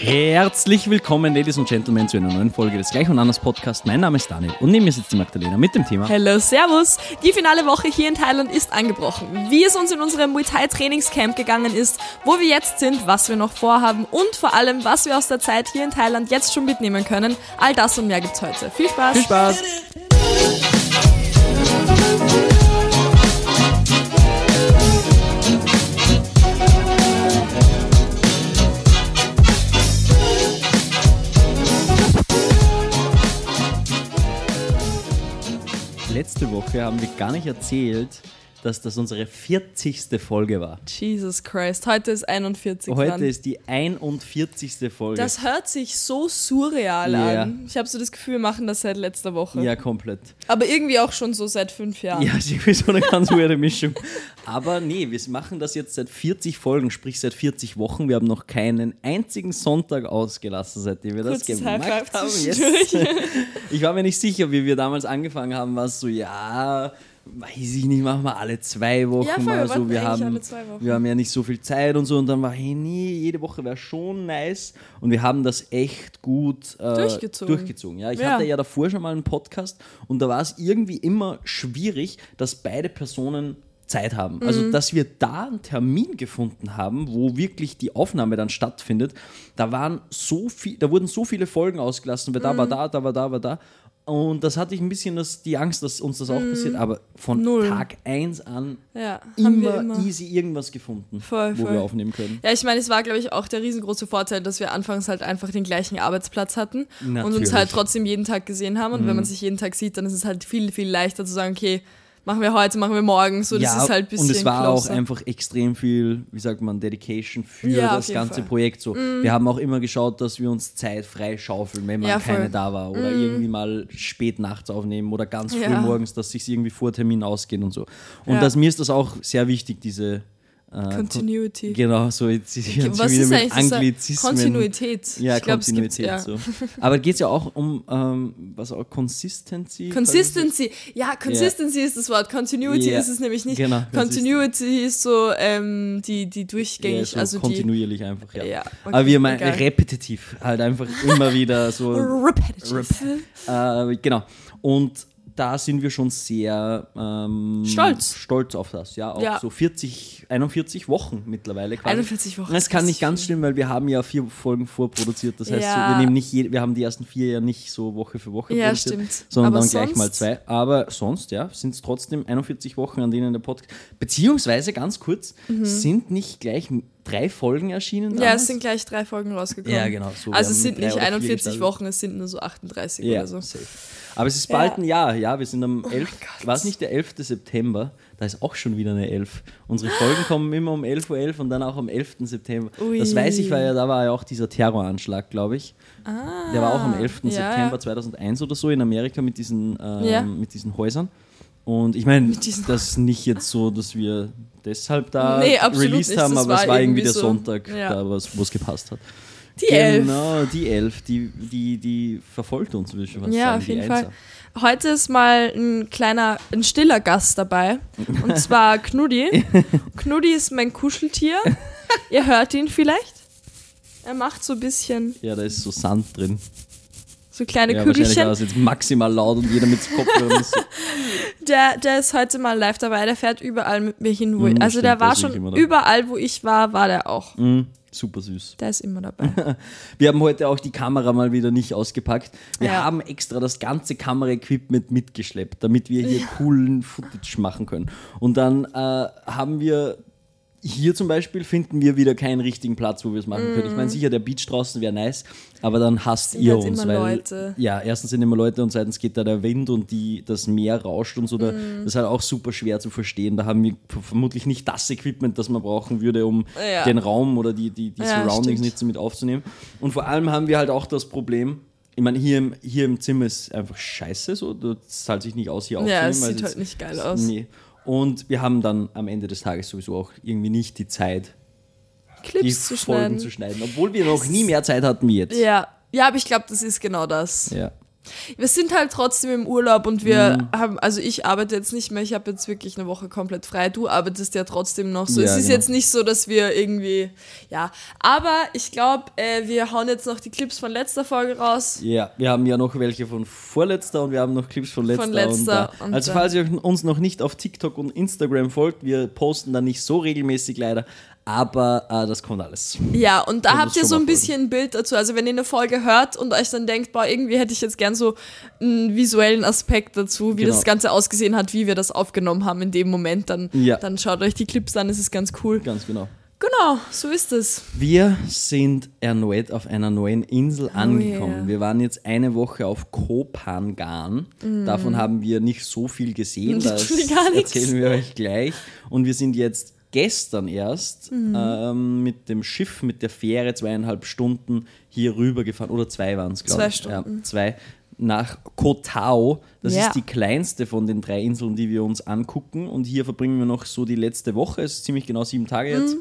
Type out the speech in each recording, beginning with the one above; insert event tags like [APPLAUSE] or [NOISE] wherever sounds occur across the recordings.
Herzlich willkommen, Ladies und Gentlemen, zu einer neuen Folge des Gleich und Anders Podcast. Mein Name ist Daniel und neben mir sitzt die Magdalena mit dem Thema. Hello, Servus! Die finale Woche hier in Thailand ist angebrochen. Wie es uns in unserem Muay Thai Trainingscamp gegangen ist, wo wir jetzt sind, was wir noch vorhaben und vor allem, was wir aus der Zeit hier in Thailand jetzt schon mitnehmen können. All das und mehr gibt's heute. Viel Spaß! Viel Spaß! Letzte Woche haben wir gar nicht erzählt, dass das unsere 40. Folge war. Jesus Christ, heute ist 41 Heute dran. ist die 41. Folge. Das hört sich so surreal Ja. an. Ich habe so das Gefühl, wir machen das seit letzter Woche. ja, komplett. Aber irgendwie auch schon so seit fünf Jahren. Ja, ist irgendwie so eine ganz weirde Mischung. Aber nee, wir machen das jetzt seit 40 Folgen, sprich seit 40 Wochen. Wir haben noch keinen einzigen Sonntag ausgelassen, seitdem wir das Kurzes gemacht haben. zwischendurch. [LAUGHS] Ich war mir nicht sicher, wie wir damals angefangen haben, war es so, ja, weiß ich nicht, machen wir alle zwei Wochen Ja, voll, mal wir so. Wir haben, wir haben ja nicht so viel Zeit und so. Und dann war, hey, nee, jede Woche wäre schon nice. Und wir haben das echt gut äh, Durchgezogen. durchgezogen. Ja, ich Ja. hatte ja davor schon mal einen Podcast und da war es irgendwie immer schwierig, dass beide Personen Zeit haben. Also, Mhm. dass wir da einen Termin gefunden haben, wo wirklich die Aufnahme dann stattfindet, da waren so viel, da wurden so viele Folgen ausgelassen, weil da Mhm. war da, da war da, war da. Und das hatte ich ein bisschen das, die Angst, dass uns das auch passiert, aber von Mhm. Null. Tag 1 an Ja, haben wir immer, immer. easy irgendwas gefunden, Voll, wo voll. wir aufnehmen können. Ja, ich meine, es war, glaube ich, auch der riesengroße Vorteil, dass wir anfangs halt einfach den gleichen Arbeitsplatz hatten und Natürlich. Mhm. uns halt trotzdem jeden Tag gesehen haben. Und wenn man sich jeden Tag sieht, dann ist es halt viel, viel leichter zu sagen, okay, machen wir heute, machen wir morgen. So, das ist halt ein bisschen und es war closer. auch einfach extrem viel, wie sagt man, Dedication für Ja, das ganze Fall. Projekt. So, Wir haben auch immer geschaut, dass wir uns Zeit frei schaufeln, wenn mal Ja, keine da war oder irgendwie mal spät nachts aufnehmen oder ganz früh Ja. morgens, dass sich irgendwie vor Termin ausgehen und so. Und Ja. das, mir ist das auch sehr wichtig, diese Continuity. Genau, so jetzt Was wieder ist mit? Anglizismen. Kontinuität. Ja, ich glaub, gibt- Kontinuität. ja. so. [LAUGHS] Aber geht es ja auch um ähm, was auch Consistency? Consistency. Ja, Consistency ist das Wort. Continuity Ja. ist es nämlich nicht. Genau, Continuity ist so ähm, die, die durchgängig, so also die kontinuierlich einfach, ja. Ja, okay, Aber wir meinen egal. repetitiv, halt einfach immer wieder so. [LAUGHS] repetitive. äh, genau. Und da sind wir schon sehr ähm, Stolz. stolz auf das, ja. Auch Ja. so 40, 41 Wochen mittlerweile. Quasi. 41 Wochen Das kann nicht ganz stimmen, weil wir haben ja vier Folgen vorproduziert. Das heißt, Ja. so, wir nehmen nicht je, wir haben die ersten vier ja nicht so Woche für Woche Ja, produziert, stimmt. sondern Aber dann gleich mal zwei. Aber sonst, ja, sind es trotzdem 41 Wochen, an denen der Podcast. Beziehungsweise ganz kurz, sind nicht gleich drei Folgen erschienen? Mhm. Ja, damals? es sind gleich drei Folgen rausgekommen. Ja, genau, so, also es sind nicht oder vier 41 gestartet. Wochen, es sind nur so 38 Ja, oder so. safe. Aber es ist bald Ja. Oh ein Jahr, ja. Wir sind am 11. Gott. War es nicht der 11. September? Da ist auch schon wieder eine 11. Unsere Folgen kommen immer um 11.11 Uhr und dann auch am 11. September. Ui. Das weiß ich, weil ja, da war ja auch dieser Terroranschlag, glaube ich. der war auch am 11. Ah, ja, September ja. 2001 oder so in Amerika mit diesen, ähm, mit diesen Häusern. Und ich meine, das ist nicht jetzt so, dass wir deshalb da Nee, released nicht. haben, aber es war irgendwie der so. Sonntag, Ja. da wo es gepasst hat. Die Elf. Genau, die Elf, die, die, die verfolgt uns, würde ich schon fast Ja, sagen. auf jeden. Fall. Heute ist mal ein kleiner, ein stiller Gast dabei. Und zwar [LAUGHS] Knudi. Knudi ist mein Kuscheltier. [LAUGHS] Ihr hört ihn vielleicht. Er macht so ein bisschen Ja, da ist so Sand drin. so kleine Ja, wahrscheinlich Kügelchen. war es jetzt maximal laut und jeder mit Kopfhörern [LAUGHS] ist so. Der, der ist heute mal live dabei, der fährt überall mit mir hin, wo ich, Mm, Also stimmt, der war schon überall, wo ich war, war der auch. Mm, super süß. Der ist immer dabei. [LAUGHS] Wir haben heute auch die Kamera mal wieder nicht ausgepackt. Wir Ja. haben extra das ganze Kameraequipment mitgeschleppt, damit wir hier coolen Footage machen können. Und dann äh, haben wir hier zum Beispiel finden wir wieder keinen richtigen Platz, wo wir es machen können. Ich meine, sicher, der Beach draußen wäre nice, aber dann hasst Sind ihr halt uns. immer weil, Leute. Ja, erstens sind immer Leute und zweitens geht da der Wind und die, das Meer rauscht und so. Da, Mhm. Das ist halt auch super schwer zu verstehen. Da haben wir vermutlich nicht das Equipment, das man brauchen würde, um Ja. den Raum oder die, die, die Ja, Surroundings stimmt. nicht so mit aufzunehmen. Und vor allem haben wir halt auch das Problem, ich meine, hier im, hier im Zimmer ist einfach scheiße so. Das zahlt sich nicht aus, hier aufzunehmen. ja, es weil sieht halt nicht geil aus. Nee. Und wir haben dann am Ende des Tages sowieso auch irgendwie nicht die Zeit, die Clips zu Folgen schneiden. zu schneiden. Obwohl wir noch nie mehr Zeit hatten wie jetzt. Ja. ja, aber ich glaube, das ist genau das. Ja. Wir sind halt trotzdem im Urlaub und wir Mhm. haben, also ich arbeite jetzt nicht mehr, ich habe jetzt wirklich eine Woche komplett frei. Du arbeitest ja trotzdem noch so. Ja, es ist genau. jetzt nicht so, dass wir irgendwie, ja. Aber ich glaube, äh, wir hauen jetzt noch die Clips von letzter Folge raus. Ja, wir haben ja noch welche von vorletzter und wir haben noch Clips von letzter. Von letzter und und also falls ihr uns noch nicht auf TikTok und Instagram folgt, wir posten da nicht so regelmäßig leider, aber äh, das kommt alles. Ja, und da habt ihr so ein bisschen ein Bild dazu. Also wenn ihr eine Folge hört und euch dann denkt, boah, irgendwie hätte ich jetzt gern so einen visuellen Aspekt dazu, wie Genau. das Ganze ausgesehen hat, wie wir das aufgenommen haben in dem Moment, dann, Ja. dann schaut euch die Clips an, es ist ganz cool. Ganz genau. Genau, so ist es. Wir sind erneut auf einer neuen Insel angekommen. Oh yeah. Wir waren jetzt eine Woche auf Kopangan. Davon haben wir nicht so viel gesehen. Das Literally gar nichts. erzählen wir euch gleich. Und wir sind jetzt gestern erst Mhm. ähm, mit dem Schiff, mit der Fähre zweieinhalb Stunden hier rüber gefahren. Oder zwei waren es, glaube Zwei ich. Stunden. Ja, zwei. Nach Koh Tao. Das Ja. ist die kleinste von den drei Inseln, die wir uns angucken. Und hier verbringen wir noch so die letzte Woche. Es ist ziemlich genau sieben Tage Mhm. jetzt.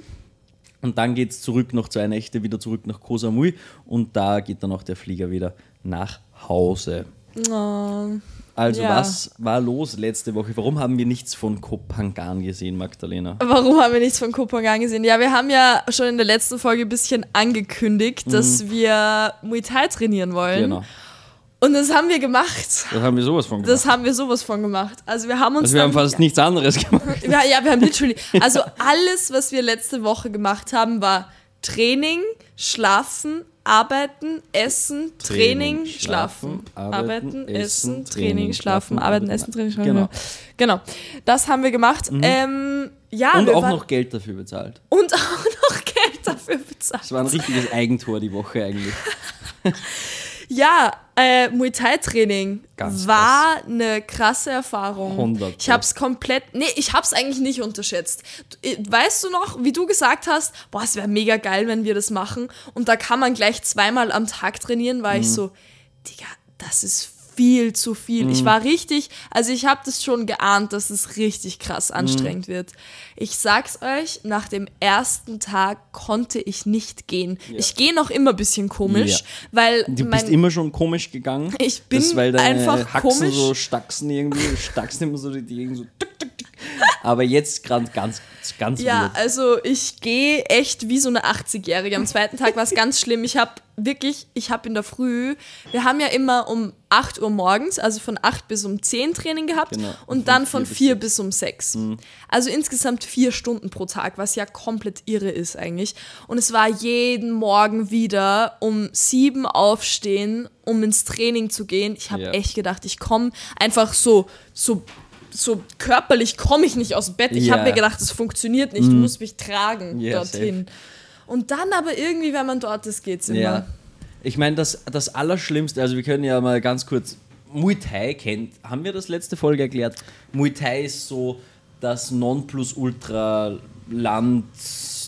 Und dann geht es zurück noch zwei Nächte wieder zurück nach Koh Samui und da geht dann auch der Flieger wieder nach Hause. Oh, Also Ja. was war los letzte Woche? Warum haben wir nichts von Kopangan gesehen, Magdalena? warum haben wir nichts von Kopangan gesehen? Ja, wir haben ja schon in der letzten Folge ein bisschen angekündigt, dass wir Muay Thai trainieren wollen. Mhm. Genau. Und das haben wir gemacht. Das haben wir sowas von gemacht. Das haben wir sowas von gemacht. Also wir haben uns also wir haben fast nichts anderes gemacht. [LAUGHS] Ja, ja, wir haben literally. Also alles, was wir letzte Woche gemacht haben, war Training, Schlafen, Arbeiten, Essen, Training, Training, Schlafen. Arbeiten, Arbeiten, Essen, Training, Training, Schlafen, Arbeiten, Essen, Training, Schlafen. genau. Genau. Das haben wir gemacht. Ähm, ja, Und auch noch Geld dafür bezahlt. und [LAUGHS] auch noch Geld dafür bezahlt. Das war ein richtiges Eigentor die Woche eigentlich. [LAUGHS] Ja, äh, Muay Thai Training Ganz war eine krasse Erfahrung. 100 Ich hab's komplett, nee, ich hab's eigentlich nicht unterschätzt. Äh, Weißt du noch, wie du gesagt hast, boah, es wäre mega geil, wenn wir das machen und da kann man gleich zweimal am Tag trainieren, war ich Mhm. so, Digga, das ist viel zu viel. Mhm. Ich war richtig, also ich habe das schon geahnt, dass es richtig krass Mhm. anstrengend wird. Ich sag's euch, nach dem ersten Tag konnte ich nicht gehen. Ich gehe noch immer ein bisschen komisch, Ja. weil Du mein, bist immer schon komisch gegangen. Ich bin das, weil deine einfach Haxen komisch. so stacksen irgendwie, stackst immer so die Dinge so tick, tick, tick. Aber jetzt gerade ganz, ganz Ja, weird. also ich gehe echt wie so eine 80-Jährige. Am zweiten Tag war es ganz schlimm. Ich habe wirklich, ich habe in der Früh, wir haben ja immer um 8 Uhr morgens, also von 8 bis um 10 Training gehabt Genau. und dann von 4 bis um 6. Also insgesamt vier Stunden pro Tag, was ja komplett irre ist eigentlich. Und es war jeden Morgen wieder um 7 aufstehen, um ins Training zu gehen. Ich habe Ja. echt gedacht, ich komme einfach so, so so körperlich komme ich nicht aus dem Bett. Ich Ja. habe mir gedacht, das funktioniert nicht. Du musst mich tragen Ja, dorthin. Und dann aber irgendwie, wenn man dort ist, geht's immer. Ja. Ich meine, das, das Allerschlimmste, also wir können ja mal ganz kurz, Muay Thai kennt, haben wir das letzte Folge erklärt? Muay Thai ist so das Nonplusultra Land,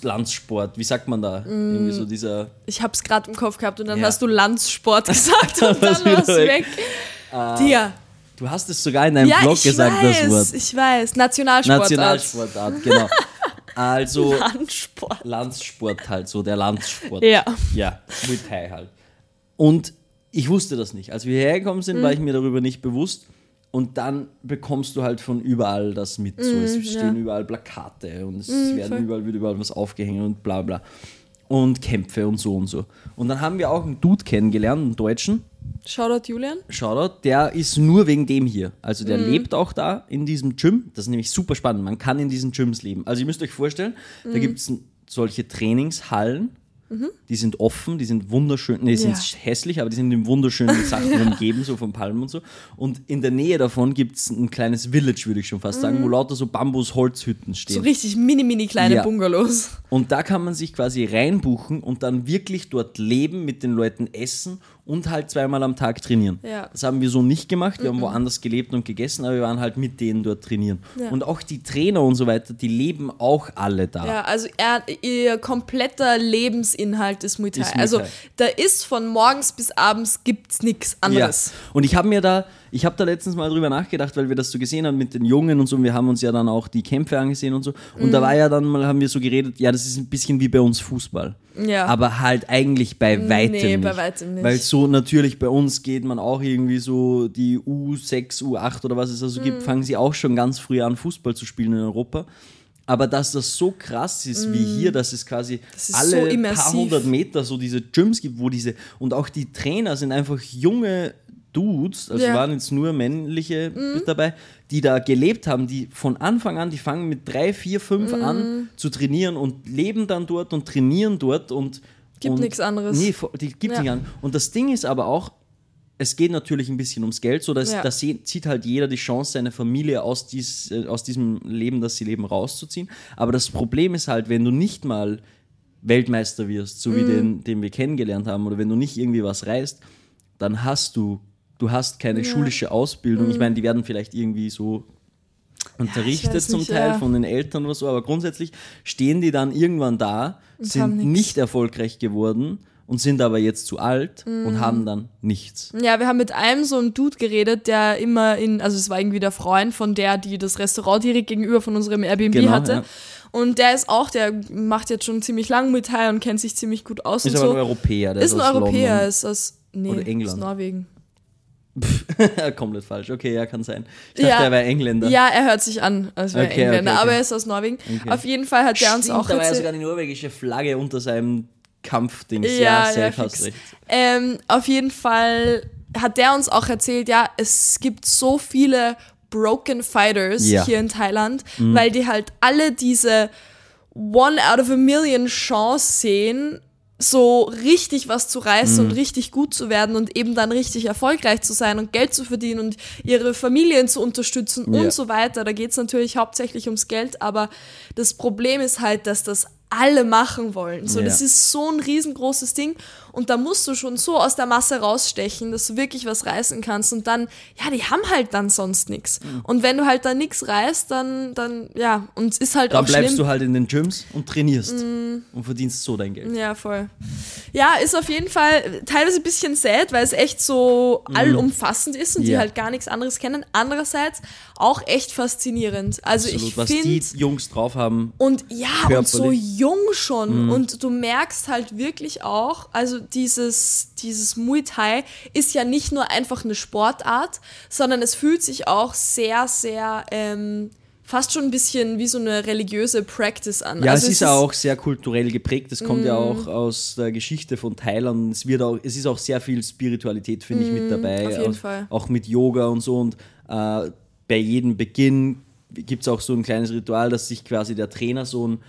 Landsport, wie sagt man da? Mm. Irgendwie so dieser, Ich habe es gerade im Kopf gehabt und dann Ja. hast du Landsport [LAUGHS] gesagt und war's dann war es wieder weg. weg. Dir. du hast es sogar in deinem Ja, Blog gesagt, weiß, das Wort. ich weiß. Nationalsportart. Nationalsportart, genau. [LAUGHS] Also [LAUGHS] Landsport. Landsport halt, so der Landsport. Ja. Ja, Muay Thai halt. Und ich wusste das nicht. Als wir hierher gekommen sind, war ich Mhm. mir darüber nicht bewusst. Und dann bekommst du halt von überall das mit. So, es stehen überall Plakate und es werden Mhm, voll. überall, wird überall was aufgehängt und bla bla. Und Kämpfe und so und so. Und dann haben wir auch einen Dude kennengelernt, einen Deutschen. Shoutout Julian. Shoutout, der ist nur wegen dem hier. Also Mhm. der lebt auch da in diesem Gym. Das ist nämlich super spannend. Man kann in diesen Gyms leben. Also ihr müsst euch vorstellen, Mhm. da gibt es solche Trainingshallen. Die sind offen, die sind wunderschön, nee, die sind Ja. hässlich, aber die sind in wunderschönen [LAUGHS] Sachen umgeben, so von Palmen und so. Und in der Nähe davon gibt es ein kleines Village, würde ich schon fast sagen, wo lauter so Bambus-Holzhütten stehen. Mhm. So richtig mini, mini kleine Ja. Bungalows. Und da kann man sich quasi reinbuchen und dann wirklich dort leben, mit den Leuten essen und halt zweimal am Tag trainieren. Ja. Das haben wir so nicht gemacht. Wir haben woanders gelebt und gegessen, aber wir waren halt mit denen dort trainieren. Ja. Und auch die Trainer und so weiter, die leben auch alle da. Ja, also er, ihr kompletter Lebensinhalt ist Muay Thai. Ist Muay also Thai. da ist von morgens bis abends gibt's nichts Ja. anderes. Und ich habe mir da, ich habe da letztens mal drüber nachgedacht, weil wir das so gesehen haben mit den Jungen und so. Und wir haben uns ja dann auch die Kämpfe angesehen und so. Und Mhm. da war ja dann mal, haben wir so geredet, ja, das ist ein bisschen wie bei uns Fußball. Ja. Aber halt eigentlich bei weitem Nee, nicht. bei weitem nicht. Weil so natürlich bei uns geht man auch irgendwie so die U6, U8 oder was es also Mhm. gibt, fangen sie auch schon ganz früh an, Fußball zu spielen in Europa. Aber dass das so krass ist wie hier, dass es quasi Mhm. ist alle so paar hundert Meter so diese Gyms gibt, wo diese und auch die Trainer sind einfach junge Dudes, also Ja. Mhm. waren jetzt nur männliche mit dabei, die da gelebt haben, die von Anfang an, die fangen mit drei, vier, fünf Mhm. an zu trainieren und leben dann dort und trainieren dort und Gibt nichts anderes. Nee, die gibt Ja. nicht an. Und das Ding ist aber auch, es geht natürlich ein bisschen ums Geld, so dass Ja. da zieht halt jeder die Chance, seine Familie aus, dies, äh, aus diesem Leben, das sie leben, rauszuziehen. Aber das Problem ist halt, wenn du nicht mal Weltmeister wirst, so Mhm. wie den, den wir kennengelernt haben, oder wenn du nicht irgendwie was reißt, dann hast du, du hast keine schulische Ausbildung. Ich meine, die werden vielleicht irgendwie so unterrichtet Mhm. weiß zum nicht, Teil ja. von den Eltern oder so, aber grundsätzlich stehen die dann irgendwann da, haben sind nicht erfolgreich geworden und sind aber jetzt zu alt Mhm. und haben dann nichts. Ja, wir haben mit einem so einem Dude geredet, der immer in, also es war irgendwie der Freund von der, die das Restaurant direkt gegenüber von unserem Airbnb Genau, hatte. ja. Und der ist auch, der macht jetzt schon ziemlich lang Muay Thai und kennt sich ziemlich gut aus Ist und aber so. ein Europäer, der ist ein aus Europäer, London. ist aus nee, Oder England. Aus Norwegen. [LAUGHS] Komplett falsch. Okay, ja, kann sein. Ich dachte, Ja. er wäre Engländer. Ja, er hört sich an, als wäre Okay, Engländer, okay, okay. aber er ist aus Norwegen. Auf jeden Fall hat der uns auch da war ja sogar die norwegische Flagge unter seinem Kampfdings. Ja, Ja, ja. Ähm, auf jeden Fall hat der uns auch erzählt, ja, es gibt so viele Broken Fighters Ja. Mhm. hier in Thailand, weil die halt alle diese One out of a Million Chance sehen, so richtig was zu reißen Mhm. und richtig gut zu werden und eben dann richtig erfolgreich zu sein und Geld zu verdienen und ihre Familien zu unterstützen Ja. und so weiter. Da geht es natürlich hauptsächlich ums Geld, aber das Problem ist halt, dass das alle machen wollen. So, Ja. das ist so ein riesengroßes Ding und da musst du schon so aus der Masse rausstechen, dass du wirklich was reißen kannst und dann, ja, die haben halt dann sonst nichts. Mhm. Und wenn du halt da nichts reißt, dann, dann, ja, und es ist halt Dann auch bleibst schlimm. Mm. du halt in den Gyms und trainierst und verdienst so dein Geld. Ja, voll. Ja, ist auf jeden Fall teilweise ein bisschen sad, weil es echt so allumfassend ist und die Ja. halt gar nichts anderes kennen. Andererseits auch echt faszinierend. Also Absolut. ich Was die Jungs drauf haben. und ja, und so körperlich. Mhm. jung schon. Und du merkst halt wirklich auch, also dieses, dieses Muay Thai ist ja nicht nur einfach eine Sportart, sondern es fühlt sich auch sehr, sehr ähm, fast schon ein bisschen wie so eine religiöse Practice an. Ja, also es ist auch sehr kulturell geprägt. Das kommt ja auch aus der Geschichte von Thailand. Es, wird auch, es ist auch sehr viel Spiritualität, finde ich, mit dabei. auf jeden auch, Fall. auch mit Yoga und so. Und äh, bei jedem Beginn gibt es auch so ein kleines Ritual, dass sich quasi der Trainer so ein,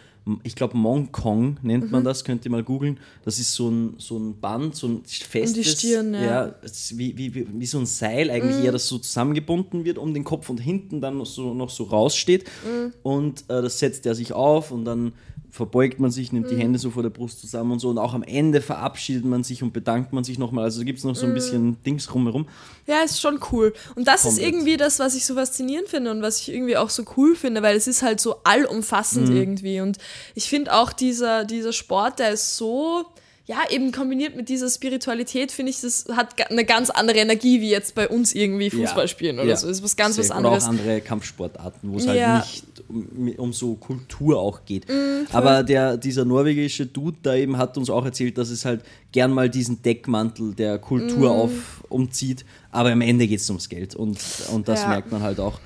ich glaube, Monkong nennt Mhm. man das, könnt ihr mal googeln. Das ist so ein, so ein Band, so ein festes. Stirn, ja. Mhm. es ist wie, wie, wie, wie so ein Seil eigentlich eher, das so zusammengebunden wird um den Kopf und hinten dann noch so, noch so raussteht. Mhm. Und äh, das setzt er sich auf und dann verbeugt man sich, nimmt die Hände so vor der Brust zusammen und so. Und auch am Ende verabschiedet man sich und bedankt man sich nochmal. Also gibt es noch so ein Mhm. bisschen Dings rumherum. Ja, ist schon cool. Und das ist Komplett. irgendwie das, was ich so faszinierend finde und was ich irgendwie auch so cool finde, weil es ist halt so allumfassend Mhm. irgendwie. Und ich finde auch dieser, dieser Sport, der ist so, ja, eben kombiniert mit dieser Spiritualität, finde ich, das hat eine ganz andere Energie, wie jetzt bei uns irgendwie Fußball spielen oder Ja. so. Das ist was ganz was anderes. Oder auch andere Kampfsportarten, wo es Ja. halt nicht um, um so Kultur auch geht. Mm, Aber der, dieser norwegische Dude da eben hat uns auch erzählt, dass es halt gern mal diesen Deckmantel der Kultur Mm. auf, umzieht. Aber am Ende geht es ums Geld und, und das Ja. merkt man halt auch.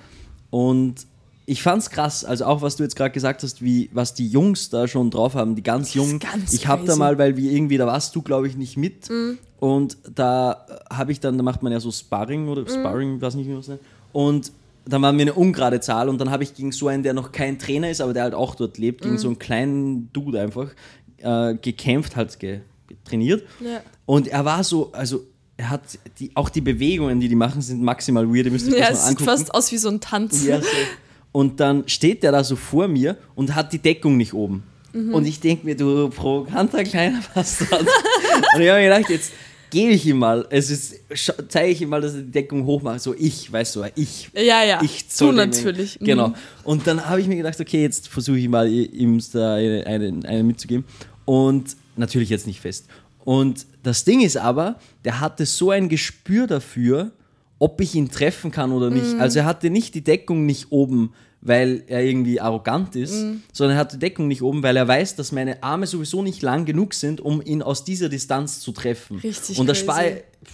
Und ich fand's krass, also auch was du jetzt gerade gesagt hast, wie was die Jungs da schon drauf haben, die ganz jungen. ganz ich habe da mal, weil wir irgendwie, da warst du glaube ich nicht mit Mm. und da habe ich dann, da macht man ja so Sparring oder Sparring, weiß nicht wie man es nennt. Und dann waren wir eine ungerade Zahl und dann habe ich gegen so einen, der noch kein Trainer ist, aber der halt auch dort lebt, gegen so einen kleinen Dude einfach äh, gekämpft, halt ge trainiert. Ja. Und er war so, also er hat die, auch die Bewegungen, die die machen, sind maximal weird. Ihr müsst euch Ja, das es mal sieht angucken. fast aus wie so ein Tanz. Ja, so. Und dann steht der da so vor mir und hat die Deckung nicht oben. Mhm. Und ich denke mir, du provokanter kleiner [LAUGHS] Bastard. und ich habe mir gedacht, jetzt gebe ich ihm mal, es ist, zeige ich ihm mal, dass er die Deckung hochmacht. So ich, weißt du, ich. Ja, ja. Ich dem- natürlich. Mhm. Genau. Und dann habe ich mir gedacht, okay, jetzt versuche ich mal, ihm da eine, eine, eine mitzugeben. Und natürlich jetzt nicht fest. Und das Ding ist aber, der hatte so ein Gespür dafür, ob ich ihn treffen kann oder nicht. Also er hatte nicht die Deckung nicht oben, weil er irgendwie arrogant ist, sondern er hat die Deckung nicht oben, weil er weiß, dass meine Arme sowieso nicht lang genug sind, um ihn aus dieser Distanz zu treffen. Richtig Und da crazy.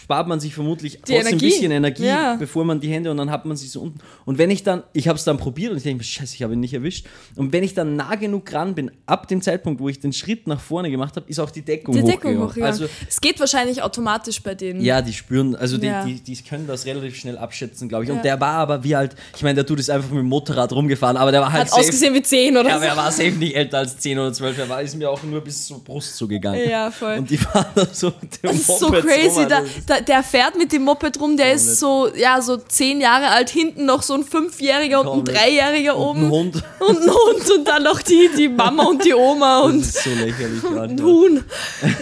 Spar, spart man sich vermutlich trotzdem Energie. ein bisschen Energie, Ja. bevor man die Hände und dann hat man sie so unten. Und wenn ich dann, ich habe es dann probiert und ich denke scheiße, ich habe ihn nicht erwischt. Und wenn ich dann nah genug ran bin, ab dem Zeitpunkt, wo ich den Schritt nach vorne gemacht habe, ist auch die Deckung Die Deckung hochgegangen. hochgegangen. Also es geht wahrscheinlich automatisch bei denen. ja, die spüren, also die, Ja. die, die können das relativ schnell abschätzen, glaube ich. Und Ja. der war aber wie alt, ich meine, der tut ist einfach mit dem Motorrad rumgefahren, aber der war halt Hat ausgesehen wie 10 oder ja, aber so. er war safe nicht älter als 10 oder 12. Er war, ist mir auch nur bis zur Brust so gegangen. Ja, voll. Und die [LAUGHS] fahren da so mit dem Das ist so crazy. rum, Da. Da, der fährt mit dem Moped rum, der ist so, ja, so zehn Jahre alt, hinten noch so ein Fünfjähriger und ein Komplett. Dreijähriger Und oben. ein Hund. [LAUGHS] Und ein Hund und dann noch die, die Mama und die Oma und Das ist so lächerlich. [LAUGHS] ein Alter. Huhn.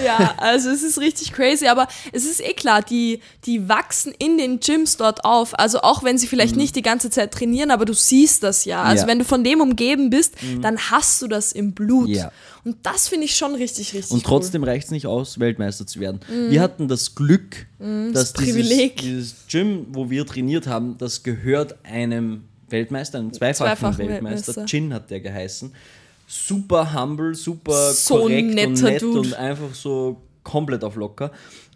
Ja, also es ist richtig crazy, aber es ist eh klar, die, die wachsen in den Gyms dort auf. Also auch wenn sie vielleicht nicht die ganze Zeit trainieren, aber du siehst das ja. Also Mhm. Ja. Mhm. wenn du von dem umgeben bist, dann hast du das im Blut. Ja. Und das finde ich schon richtig, richtig Und trotzdem reicht es nicht aus, Weltmeister zu werden. Wir hatten das Glück, dass Mhm. das dieses, Privileg. dieses Gym, wo wir trainiert haben, das gehört einem Weltmeister, einem zweifachen, Zweifachen Weltmeister. Weltmeister. Chin hat der geheißen. Super humble, super So korrekt und nett Dude. und einfach so komplett auf locker.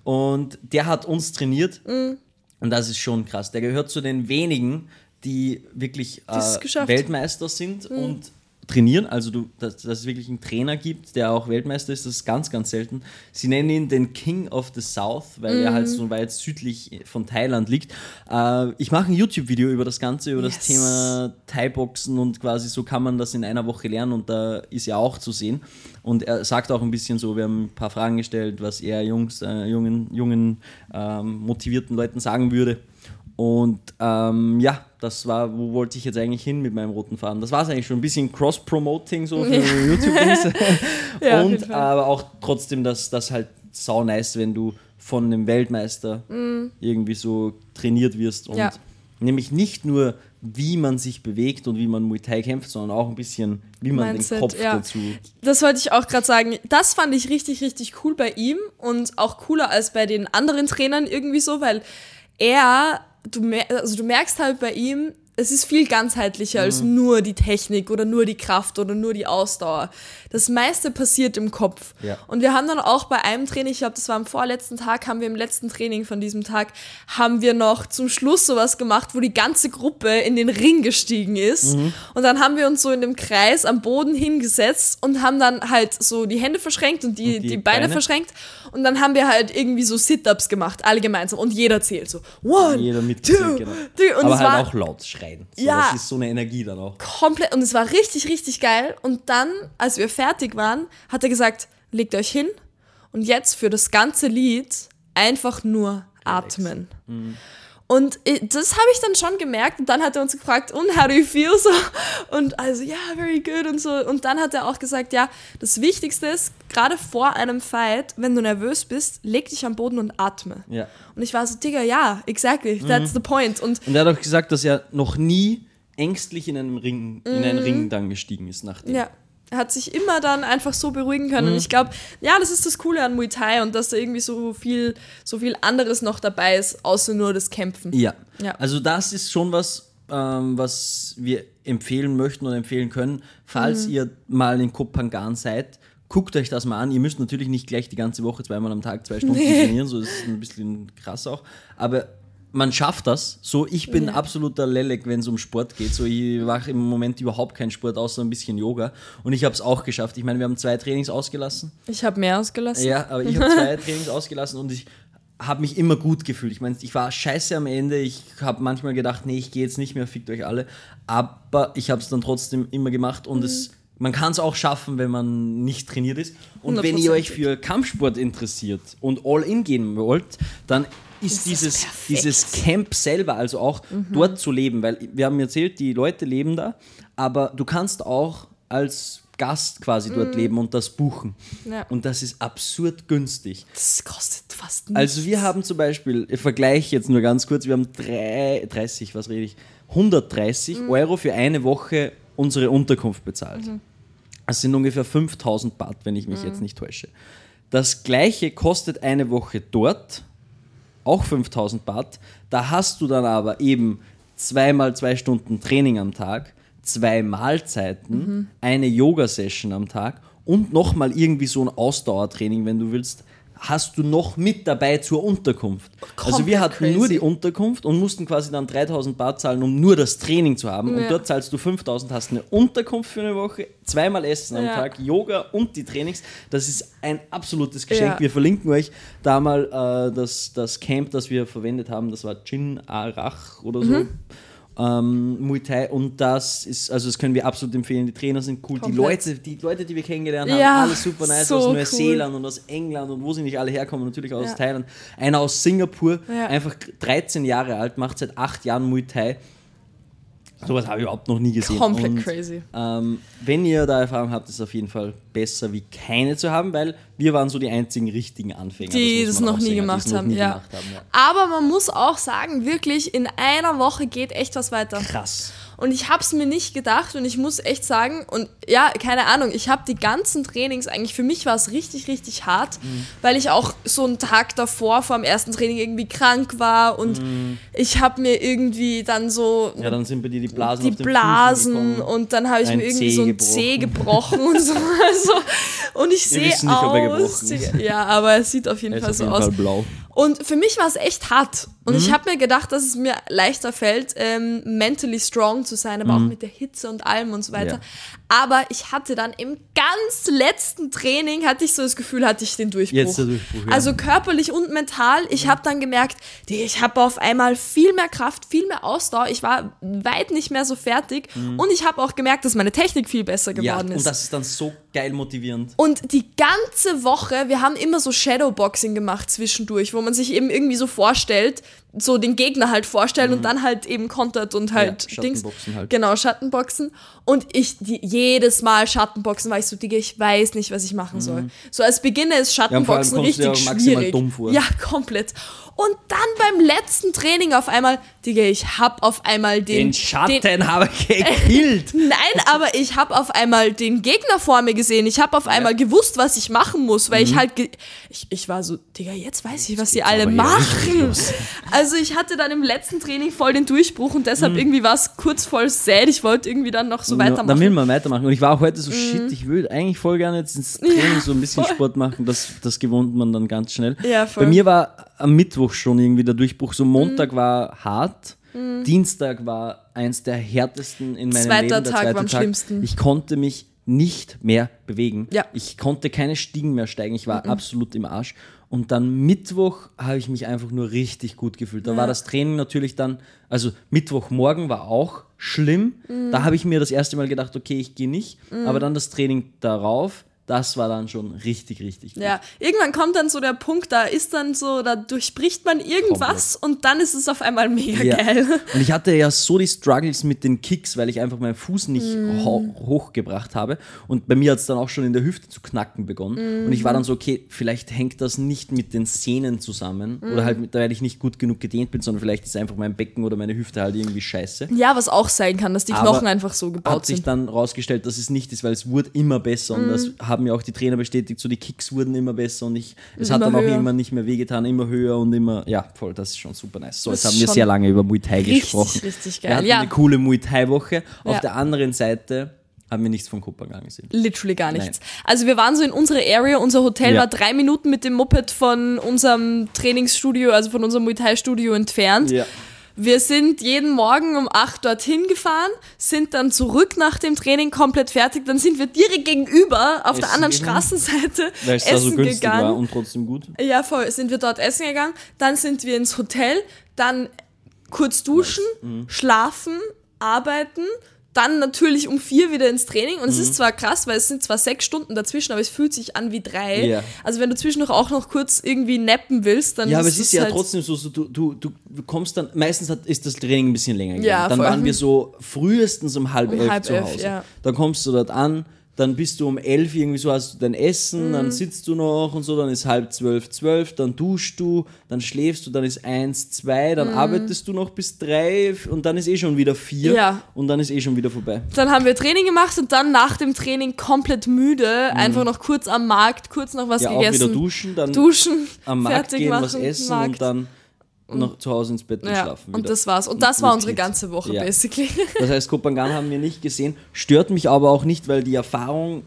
Und der hat uns trainiert. Mhm. Und das ist schon krass. Der gehört zu den wenigen, die wirklich äh. Mhm. Weltmeister sind und trainieren. Also, du, dass, dass es wirklich einen Trainer gibt, der auch Weltmeister ist, das ist ganz, ganz selten. Sie nennen ihn den King of the South, weil er Mhm. halt so weit südlich von Thailand liegt. Äh, ich mache ein YouTube-Video über das Ganze, über das Yes. Thema Thai-Boxen und quasi so kann man das in einer Woche lernen und da ist er auch zu sehen. Und er sagt auch ein bisschen so, wir haben ein paar Fragen gestellt, was er Jungs, äh, jungen, jungen ähm, motivierten Leuten sagen würde. Und ähm, ja, das war, wo wollte ich jetzt eigentlich hin mit meinem roten Faden? Das war es eigentlich schon, ein bisschen Cross-Promoting so für [LAUGHS] YouTube-Dings. [LAUGHS] Ja, [LAUGHS] und aber auch trotzdem, dass das halt sau nice, wenn du von einem Weltmeister irgendwie so trainiert wirst und Mhm. Ja. nämlich nicht nur wie man sich bewegt und wie man Muay Thai kämpft, sondern auch ein bisschen wie man Mindset, den Kopf ja. dazu Das wollte ich auch gerade sagen. Das fand ich richtig, richtig cool bei ihm und auch cooler als bei den anderen Trainern irgendwie so, weil er, du, mer also du merkst halt bei ihm, es ist viel ganzheitlicher als Mhm. nur die Technik oder nur die Kraft oder nur die Ausdauer. Das meiste passiert im Kopf. Ja. Und wir haben dann auch bei einem Training, ich glaube, das war am vorletzten Tag, haben wir im letzten Training von diesem Tag, haben wir noch zum Schluss sowas gemacht, wo die ganze Gruppe in den Ring gestiegen ist. Mhm. Und dann haben wir uns so in dem Kreis am Boden hingesetzt und haben dann halt so die Hände verschränkt und die, Und die die, Beine, Beine? verschränkt. Und dann haben wir halt irgendwie so Sit-Ups gemacht, alle gemeinsam. Und jeder zählt so. One, jeder two, mitzählt, genau. three. Und aber es halt war auch laut schreien. So, Ja. Das ist so eine Energie dann auch. komplett und es war richtig, richtig geil. Und dann, als wir fertig waren, hat er gesagt, legt euch hin und jetzt für das ganze Lied einfach nur atmen. Und i- das habe ich dann schon gemerkt und dann hat er uns gefragt, und how do you feel [LAUGHS] so? Und also, ja, very good und so. Und dann hat er auch gesagt, ja, das Wichtigste ist, gerade vor einem Fight, wenn du nervös bist, leg dich am Boden und atme. Ja. Und ich war so, Digga, ja, exactly, that's the point. Und Und er hat auch gesagt, dass er noch nie ängstlich in einem Ring, in einen Ring dann gestiegen ist nachdem. Ja. Hat sich immer dann einfach so beruhigen können. Und ich glaube, ja, das ist das Coole an Muay Thai und dass da irgendwie so viel, so viel anderes noch dabei ist, außer nur das Kämpfen. Ja. Ja. Also das ist schon was, ähm, was wir empfehlen möchten und empfehlen können. Falls ihr mal in Kopangan seid, guckt euch das mal an. Ihr müsst natürlich nicht gleich die ganze Woche zweimal am Tag zwei Stunden trainieren, so ist es ein bisschen krass auch. Aber man schafft das. So, ich bin absoluter Lelek, wenn es um Sport geht. So, ich mache im Moment überhaupt keinen Sport, außer ein bisschen Yoga. Und ich habe es auch geschafft. Ich meine, wir haben zwei Trainings ausgelassen. Ich habe mehr ausgelassen. Ja, aber ich habe zwei [LAUGHS] Trainings ausgelassen und ich habe mich immer gut gefühlt. Ich meine, ich war scheiße am Ende. Ich habe manchmal gedacht, nee, ich gehe jetzt nicht mehr, fickt euch alle. Aber ich habe es dann trotzdem immer gemacht und es, man kann es auch schaffen, wenn man nicht trainiert ist. Und wenn ihr euch für Kampfsport interessiert und all in gehen wollt, dann ist ist dieses, dieses Camp selber, also auch dort zu leben, weil wir haben erzählt, die Leute leben da, aber du kannst auch als Gast quasi dort leben und das buchen. Ja. Und das ist absurd günstig. Das kostet fast nichts. Also wir haben zum Beispiel, ich vergleiche jetzt nur ganz kurz, wir haben drei, 30, was rede ich, 130 Euro für eine Woche unsere Unterkunft bezahlt. Das sind ungefähr 5000 Baht, wenn ich mich jetzt nicht täusche. Das gleiche kostet eine Woche dort auch 5000 Baht. Da hast du dann aber eben zweimal zwei Stunden Training am Tag, zwei Mahlzeiten, Mhm. eine Yoga-Session am Tag und nochmal irgendwie so ein Ausdauertraining, wenn du willst, hast du noch mit dabei zur Unterkunft. also wir Komplett hatten nur crazy. die Unterkunft und mussten quasi dann 3000 Baht zahlen, um nur das Training zu haben. Und Ja. dort zahlst du 5000, hast eine Unterkunft für eine Woche, zweimal Essen am Ja. Tag, Yoga und die Trainings. Das ist ein absolutes Geschenk. Ja. Wir verlinken euch da mal äh, das, das Camp, das wir verwendet haben. Das war Jin Arach oder so. Mhm. Ähm, Muay Thai und das ist, also das können wir absolut empfehlen. Die Trainer sind cool, die Komplett. Leute, die Leute, die wir kennengelernt haben, Ja, alles super nice so aus cool. Neuseeland und aus England und wo sie nicht alle herkommen, natürlich auch Ja. aus Thailand. Einer aus Singapur, Ja. einfach 13 Jahre alt, macht seit 8 Jahren Muay Thai. Sowas habe ich überhaupt noch nie gesehen. Komplett und, crazy. Ähm, wenn ihr da Erfahrung habt, ist auf jeden Fall besser, wie keine zu haben, weil wir waren so die einzigen richtigen Anfänger. Die das man noch nie gemacht noch haben, nie ja. gemacht haben. Ja. Aber man muss auch sagen, wirklich, in einer Woche geht echt was weiter. Krass. Und ich habe es mir nicht gedacht und ich muss echt sagen, und ja, keine Ahnung, ich habe die ganzen Trainings, eigentlich für mich war es richtig, richtig hart, Mhm. weil ich auch so einen Tag davor, vor dem ersten Training irgendwie krank war und Mhm. ich habe mir irgendwie dann so Ja, dann sind bei dir die Blasen die Blasen und dann habe ich Ein mir irgendwie Zeh so ein gebrochen. Zeh gebrochen und [LAUGHS] so. Und ich sehe aus. Ja, aber es sieht auf jeden Er Fall so jeden aus. Fall blau. Und für mich war es echt hart. Und Mhm. ich habe mir gedacht, dass es mir leichter fällt, ähm, mentally strong zu sein, aber auch mit der Hitze und allem und so weiter. Mhm. Ja. Aber ich hatte dann im ganz letzten Training, hatte ich so das Gefühl, hatte ich den Durchbruch. Jetzt der Durchbruch, ja. Mhm. Also körperlich und mental. Ich habe dann gemerkt, ich habe auf einmal viel mehr Kraft, viel mehr Ausdauer. Ich war weit nicht mehr so fertig. Und ich habe auch gemerkt, dass meine Technik viel besser Mhm. Ja, geworden ist. und das ist dann so geil motivierend. Und die ganze Woche, wir haben immer so Shadowboxing gemacht zwischendurch, wo man sich eben irgendwie so vorstellt, so den Gegner halt vorstellen und dann halt eben kontert und halt Ja, Dings. Halt. Genau, Schattenboxen. Und ich, die, jedes Mal Schattenboxen war ich so, Digga, ich weiß nicht, was ich machen soll. So als Beginner ist Mhm. Ja, Schattenboxen dir richtig maximal schwierig. Ja, komplett. Und dann beim letzten Training auf einmal, Digga, ich hab auf einmal den, Den Schatten [LAUGHS] habe ich gekillt. [LAUGHS] Nein, aber ich habe auf einmal den Gegner vor mir gesehen. Ich habe auf einmal gewusst, was ich machen muss, weil ich halt. Ich, ich war so, Digga, jetzt weiß ich, was die alle Mhm. machen. los. [LAUGHS] Also ich hatte dann im letzten Training voll den Durchbruch und deshalb Mhm. irgendwie war es kurz voll sad. Ich wollte irgendwie dann noch so Ja, weitermachen. Mhm. Dann will man weitermachen. Und ich war auch heute so, shit, ich will eigentlich voll gerne jetzt ins Training so ein bisschen voll. Sport machen. Das, das gewohnt man dann ganz schnell. Ja, voll. Bei mir war am Mittwoch schon irgendwie der Durchbruch. So Montag Mhm. war hart. Dienstag war eins der härtesten in meinem Zweiter Leben. Der Tag zweite war am Tag. schlimmsten. Ich konnte mich nicht mehr bewegen. Ja. Ich konnte keine Stiegen mehr steigen. Ich Mhm. war absolut im Arsch. Und dann Mittwoch habe ich mich einfach nur richtig gut gefühlt. Da war das Training natürlich dann, also Mittwochmorgen war auch schlimm. Mhm. Da habe ich mir das erste Mal gedacht, okay, ich gehe nicht. Aber dann das Training darauf, das war dann schon richtig, richtig gut. Ja, irgendwann kommt dann so der Punkt, da ist dann so, da durchbricht man irgendwas und dann ist es auf einmal mega Ja. geil. [LAUGHS] Und ich hatte ja so die Struggles mit den Kicks, weil ich einfach meinen Fuß nicht ho hochgebracht habe. Und bei mir hat es dann auch schon in der Hüfte zu knacken begonnen. Und ich war dann so, okay, vielleicht hängt das nicht mit den Sehnen zusammen. Mhm. Oder halt, mit, weil ich nicht gut genug gedehnt bin, sondern vielleicht ist einfach mein Becken oder meine Hüfte halt irgendwie scheiße. Ja, was auch sein kann, dass die Aber Knochen einfach so Hat gebaut sich sind. dann rausgestellt, dass es nicht ist, weil es wurde immer besser. Und das Mhm. Haben mir auch die Trainer bestätigt, so die Kicks wurden immer besser. Und ich, es hat Immer dann auch höher. irgendwann nicht mehr wehgetan, immer höher und immer, ja, voll, das ist schon super nice. So, Das jetzt haben wir sehr lange über Muay Thai richtig, gesprochen. richtig Wir geil. hatten Ja. eine coole Muay Thai-Woche. Auf Ja. der anderen Seite haben wir nichts von Kopangan gesehen. Literally gar nichts. Also wir waren so in unserer Area, unser Hotel Ja. war drei Minuten mit dem Moped von unserem Trainingsstudio, also von unserem Muay Thai Studio entfernt. Ja. Wir sind jeden Morgen um 8 dorthin gefahren, sind dann zurück nach dem Training komplett fertig, dann sind wir direkt gegenüber auf der Essen anderen gegangen. Straßenseite Weil es da so essen günstig gegangen. war und trotzdem gut. Ja, voll. Sind wir dort essen gegangen, dann sind wir ins Hotel, dann kurz duschen, Mhm. schlafen, arbeiten, dann natürlich um vier wieder ins Training. Und es Mhm. ist zwar krass, weil es sind zwar sechs Stunden dazwischen, aber es fühlt sich an wie drei. Ja. Also wenn du zwischendurch auch noch kurz irgendwie nappen willst, dann Ja, aber ist es ist es ja halt trotzdem so, so du, du, du kommst dann, meistens hat, ist das Training ein bisschen länger gegangen. Ja, dann waren wir so frühestens um halb Um elf halb zu elf, Hause. ja. Dann kommst du dort an, dann bist du um elf irgendwie so, hast du dein Essen, Mhm. dann sitzt du noch und so, dann ist halb zwölf, zwölf, dann duschst du, dann schläfst du, dann ist eins, zwei, dann arbeitest du noch bis drei und dann ist eh schon wieder vier Mhm. Ja. und dann ist eh schon wieder vorbei. Dann haben wir Training gemacht und dann nach dem Training komplett müde, einfach noch kurz am Markt, kurz noch was Mhm. Ja, auch gegessen. wieder duschen, dann duschen, am Markt fertig gehen, machen, was essen Markt. und dann noch zu Hause ins Bett und Ja, schlafen. und wieder. das war's. Und das war unsere ganze Woche, Ja. basically. [LAUGHS] Das heißt, Kopangan haben wir nicht gesehen. Stört mich aber auch nicht, weil die Erfahrung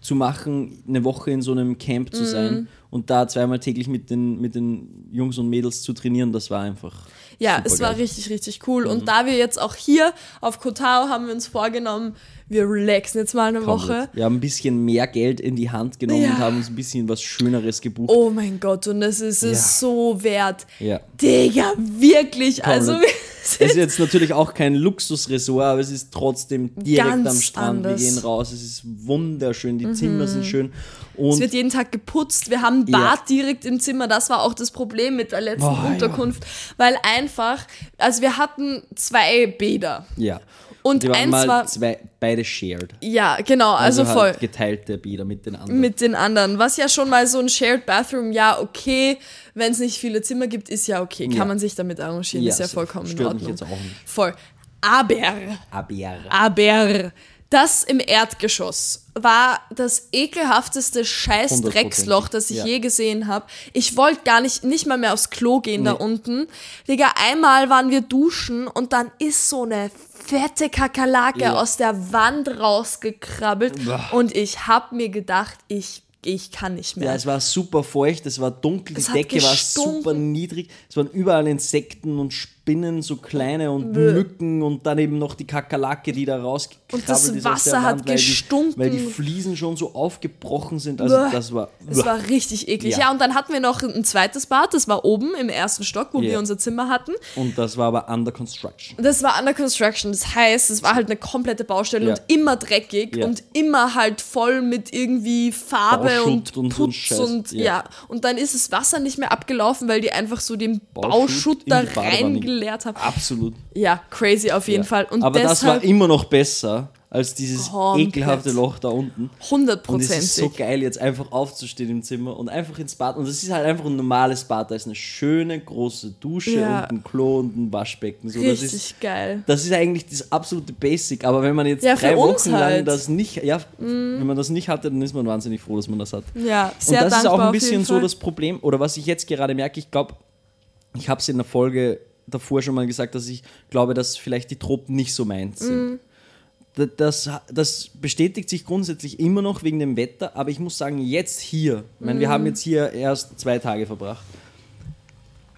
zu machen, eine Woche in so einem Camp zu Mhm. sein und da zweimal täglich mit den, mit den Jungs und Mädels zu trainieren, das war einfach. Ja, es war richtig, richtig cool. Mhm. Und da wir jetzt auch hier auf Kotao haben wir uns vorgenommen, wir relaxen jetzt mal eine Woche. Komplett. Wir haben ein bisschen mehr Geld in die Hand genommen Ja. und haben uns ein bisschen was Schöneres gebucht. Oh mein Gott, und es ist es Ja. so wert. Ja. Digga, wirklich. Also, Komplett. Es ist jetzt natürlich auch kein Luxusresort, aber es ist trotzdem direkt am Strand. anders. Mhm. Wir gehen raus, es ist wunderschön, die Zimmer sind schön. Es Und wird jeden Tag geputzt. Wir haben ein Ja. Bad direkt im Zimmer. Das war auch das Problem mit der letzten Oh, ja. Unterkunft. Weil einfach, also wir hatten zwei Bäder. ja. Und eins war, zwei, beide shared. ja, genau, also, voll. Halt geteilte Bäder mit den anderen. mit den anderen. Was ja schon mal so ein Shared Bathroom, ja, okay. Wenn es nicht viele Zimmer gibt, ist ja okay. Kann Ja. man sich damit arrangieren, ist ja vollkommen in Ordnung. Voll. Aber, Aber aber, das im Erdgeschoss war das ekelhafteste scheiß 100%, Drecksloch, das ich ja. je gesehen habe. Ich wollte gar nicht, nicht mal mehr aufs Klo gehen da Nee. unten. Digga, einmal waren wir duschen und dann ist so eine fette Kakerlake Ja. aus der Wand rausgekrabbelt Bah. und ich hab mir gedacht, ich, ich kann nicht mehr. Ja, es war super feucht, es war dunkel, Es die Decke war super niedrig, es waren überall Insekten und Spinnen, so kleine und Mücken und dann eben noch die Kakerlake, die da rausgekrabbelt Und das ist Wasser hat Wand, weil die, gestunken. weil die Fliesen schon so aufgebrochen sind, also Bäh. das war... Es war richtig eklig. Ja. Ja. und dann hatten wir noch ein zweites Bad, das war oben im ersten Stock, wo Ja. wir unser Zimmer hatten. und das war aber under construction. Das war under construction, das heißt, es war halt eine komplette Baustelle Ja. und immer dreckig Ja. und immer halt voll mit irgendwie Farbe und und Putz Scheiß. und ja. Und dann ist das Wasser nicht mehr abgelaufen, weil die einfach so den Bauschutt Bauschutt da die Reingeleert haben. Absolut. Ja, crazy auf jeden Ja. Fall. Und aber das war immer noch besser als dieses Komplett. ekelhafte Loch da unten. Und es ist so geil, jetzt einfach aufzustehen im Zimmer und einfach ins Bad. Und es ist halt einfach ein normales Bad. Da ist eine schöne große Dusche Ja. und ein Klo und ein Waschbecken. So, das, ist, Richtig geil. das ist eigentlich das absolute Basic. Aber wenn man jetzt Ja, drei Wochen lang halt. das nicht, ja, wenn man das nicht hatte, dann ist man wahnsinnig froh, dass man das hat. Ja, sehr und das ist auch ein bisschen so das Problem, oder was ich jetzt gerade merke, ich glaube, ich habe es in der Folge davor schon mal gesagt, dass ich glaube, dass vielleicht die Tropen nicht so meins Mhm. sind. Da- Das, das bestätigt sich grundsätzlich immer noch wegen dem Wetter, aber ich muss sagen, jetzt hier, ich meine, wir Mhm. haben jetzt hier erst zwei Tage verbracht.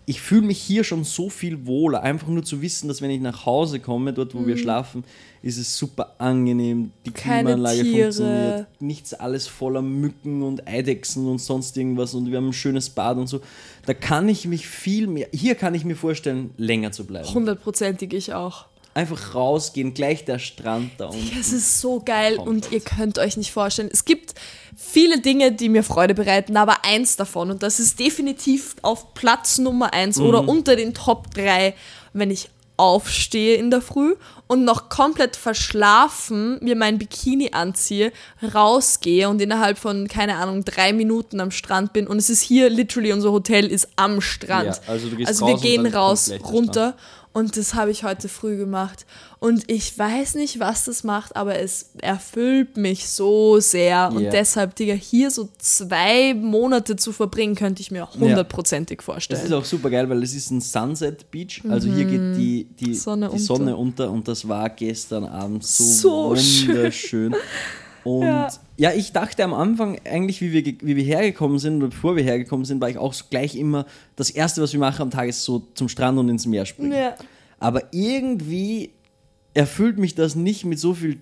Ich fühle mich hier schon so viel wohler, einfach nur zu wissen, dass wenn ich nach Hause komme, dort wo wir schlafen, ist es super angenehm, die Mhm. Keine Klimaanlage Tiere. funktioniert, nichts alles voller Mücken und Eidechsen und sonst irgendwas und wir haben ein schönes Bad und so. Da kann ich mich viel mehr, hier kann ich mir vorstellen, länger zu bleiben. Hundertprozentig ich auch. Einfach rausgehen, gleich der Strand da unten. Es ist so geil und ihr könnt euch nicht vorstellen. Es gibt viele Dinge, die mir Freude bereiten, aber eins davon, und das ist definitiv auf Platz Nummer eins Mhm. oder unter den Top drei, wenn ich aufstehe in der Früh und noch komplett verschlafen mir mein Bikini anziehe, rausgehe und innerhalb von, keine Ahnung, drei Minuten am Strand bin. Und es ist hier literally, unser Hotel ist am Strand. Ja, also du gehst also wir gehen raus, runter. Und das habe ich heute früh gemacht. Und ich weiß nicht, was das macht, aber es erfüllt mich so sehr. Und deshalb, Digga, hier so zwei Monate zu verbringen, könnte ich mir hundertprozentig Das vorstellen. ist auch super geil, weil es ist ein Sunset Beach. Also hier geht die, die, Mhm. Sonne die unter. Sonne unter und das war gestern Abend so, So schön. [LAUGHS] Und Ja. ja. ich dachte am Anfang eigentlich, wie wir, wie wir hergekommen sind, oder bevor wir hergekommen sind, war ich auch gleich immer, das Erste, was wir machen am Tag, ist so zum Strand und ins Meer springen. Ja. Aber irgendwie erfüllt mich das nicht mit so viel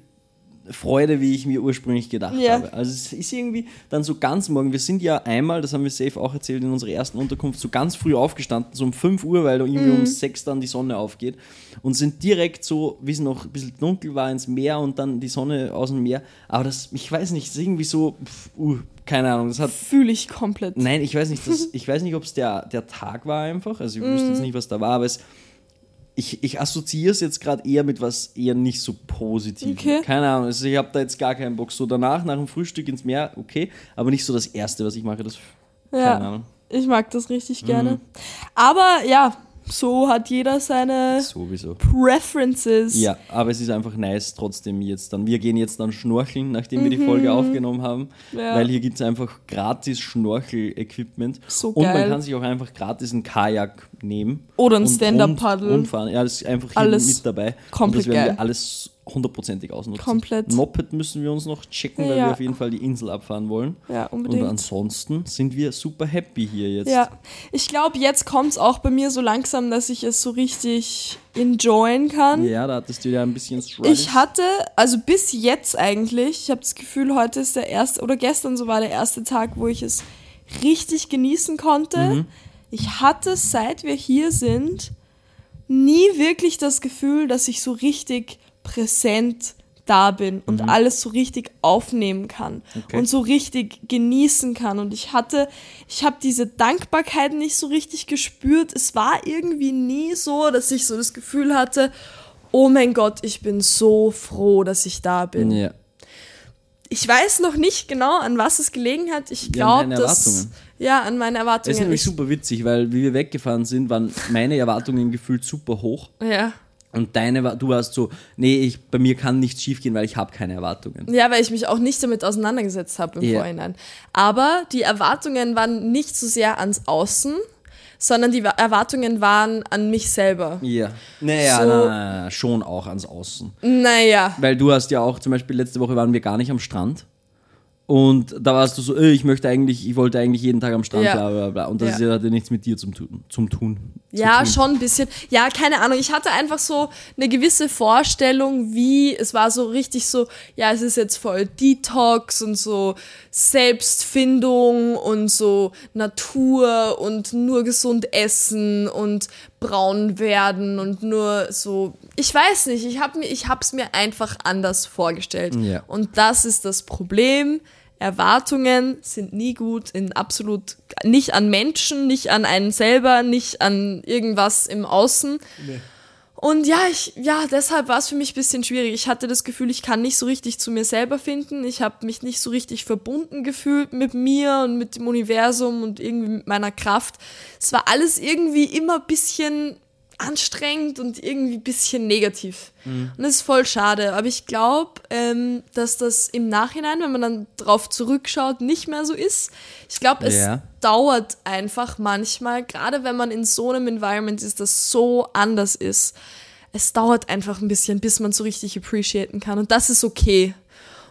Freude, wie ich mir ursprünglich gedacht Ja. habe. Also es ist irgendwie dann so ganz morgen, wir sind ja einmal, das haben wir safe auch erzählt in unserer ersten Unterkunft, so ganz früh aufgestanden, so um 5 Uhr, weil irgendwie Mhm. um 6 dann die Sonne aufgeht und sind direkt so, wie es noch ein bisschen dunkel war, ins Meer und dann die Sonne aus dem Meer. Aber das, ich weiß nicht, es ist irgendwie so, pff, uh, keine Ahnung, das hat Fühle ich komplett. Nein, ich weiß nicht, das, [LAUGHS] ich weiß nicht, ob es der, der Tag war einfach. Also ich wüsste jetzt Mhm. nicht, was da war, aber es, ich, ich assoziiere es jetzt gerade eher mit was eher nicht so positiv. Okay. Keine Ahnung, also ich habe da jetzt gar keinen Bock. So danach, nach dem Frühstück ins Meer, okay, aber nicht so das Erste, was ich mache. Das, Ja. Keine Ahnung. Ich mag das Mhm. richtig gerne. Aber ja, so hat jeder seine Sowieso. Preferences. Ja, aber es ist einfach nice trotzdem jetzt dann. Wir gehen jetzt dann schnorcheln, nachdem wir die Folge aufgenommen haben, Mhm. Ja. weil hier gibt es einfach gratis Schnorchel-Equipment. So Und man geil. kann sich auch einfach gratis ein Kajak nehmen. Oder ein und Stand-Up-Paddle. rund- Rundfahren. Ja, das ist einfach hier Alles mit dabei. komplett und das werden geil. wir alles hundertprozentig ausnutzen. Komplett. Moped müssen wir uns noch checken, weil Ja. wir auf jeden Fall die Insel abfahren wollen. Ja, Und unbedingt. ansonsten sind wir super happy hier jetzt. Ja, ich glaube, jetzt kommt es auch bei mir so langsam, dass ich es so richtig enjoyen kann. Ja, da hattest du ja ein bisschen Struggle. Ich hatte, also bis jetzt eigentlich, ich habe das Gefühl, heute ist der erste, oder gestern so war der erste Tag, wo ich es richtig genießen konnte. Mhm. Ich hatte, seit wir hier sind, nie wirklich das Gefühl, dass ich so richtig präsent da bin und alles so richtig aufnehmen kann Mhm. Okay. und so richtig genießen kann. Und ich hatte, ich habe diese Dankbarkeit nicht so richtig gespürt. Es war irgendwie nie so, dass ich so das Gefühl hatte, oh mein Gott, ich bin so froh, dass ich da bin. ja. Ich weiß noch nicht genau, an was es gelegen hat. Ich Ja, glaube, deine dass ja an meine Das Erwartungen. ist nämlich Ich- super witzig, weil wie wir weggefahren sind, waren meine Erwartungen gefühlt super hoch. ja. Und deine, war- du warst so, nee, ich, bei mir kann nichts schiefgehen, weil ich habe keine Erwartungen. Ja, weil ich mich auch nicht damit auseinandergesetzt habe im Ja. Vorhinein. Aber die Erwartungen waren nicht so sehr ans Außen, sondern die Wa- Erwartungen waren an mich selber. Ja. Naja, So- na, na, na, schon auch ans Außen. Naja. Weil du hast ja auch, zum Beispiel letzte Woche waren wir gar nicht am Strand. Und da warst du so, äh, ich möchte eigentlich, ich wollte eigentlich jeden Tag am Strand, Ja. bla bla bla. Und das Ja. hatte nichts mit dir zum tun. Zum tun Ja, tun. schon ein bisschen. Ja, keine Ahnung. Ich hatte einfach so eine gewisse Vorstellung, wie es war so richtig so, ja, es ist jetzt voll Detox und so Selbstfindung und so Natur und nur gesund essen und braun werden und nur so, ich weiß nicht, ich habe mir ich hab's mir einfach anders vorgestellt. Ja. Und das ist das Problem. Erwartungen sind nie gut in absolut nicht an Menschen, nicht an einen selber, nicht an irgendwas im Außen. Und ja, ich, ja, deshalb war es für mich ein bisschen schwierig. Ich hatte das Gefühl, ich kann nicht so richtig zu mir selber finden. Ich habe mich nicht so richtig verbunden gefühlt mit mir und mit dem Universum und irgendwie mit meiner Kraft. Es war alles irgendwie immer ein bisschen anstrengend und irgendwie ein bisschen negativ. Und das ist voll schade. Aber ich glaube, ähm, dass das im Nachhinein, wenn man dann drauf zurückschaut, nicht mehr so ist. Ich glaube, es Ja. dauert einfach manchmal, gerade wenn man in so einem Environment ist, das so anders ist. Es dauert einfach ein bisschen, bis man so richtig appreciaten kann. Und das ist okay.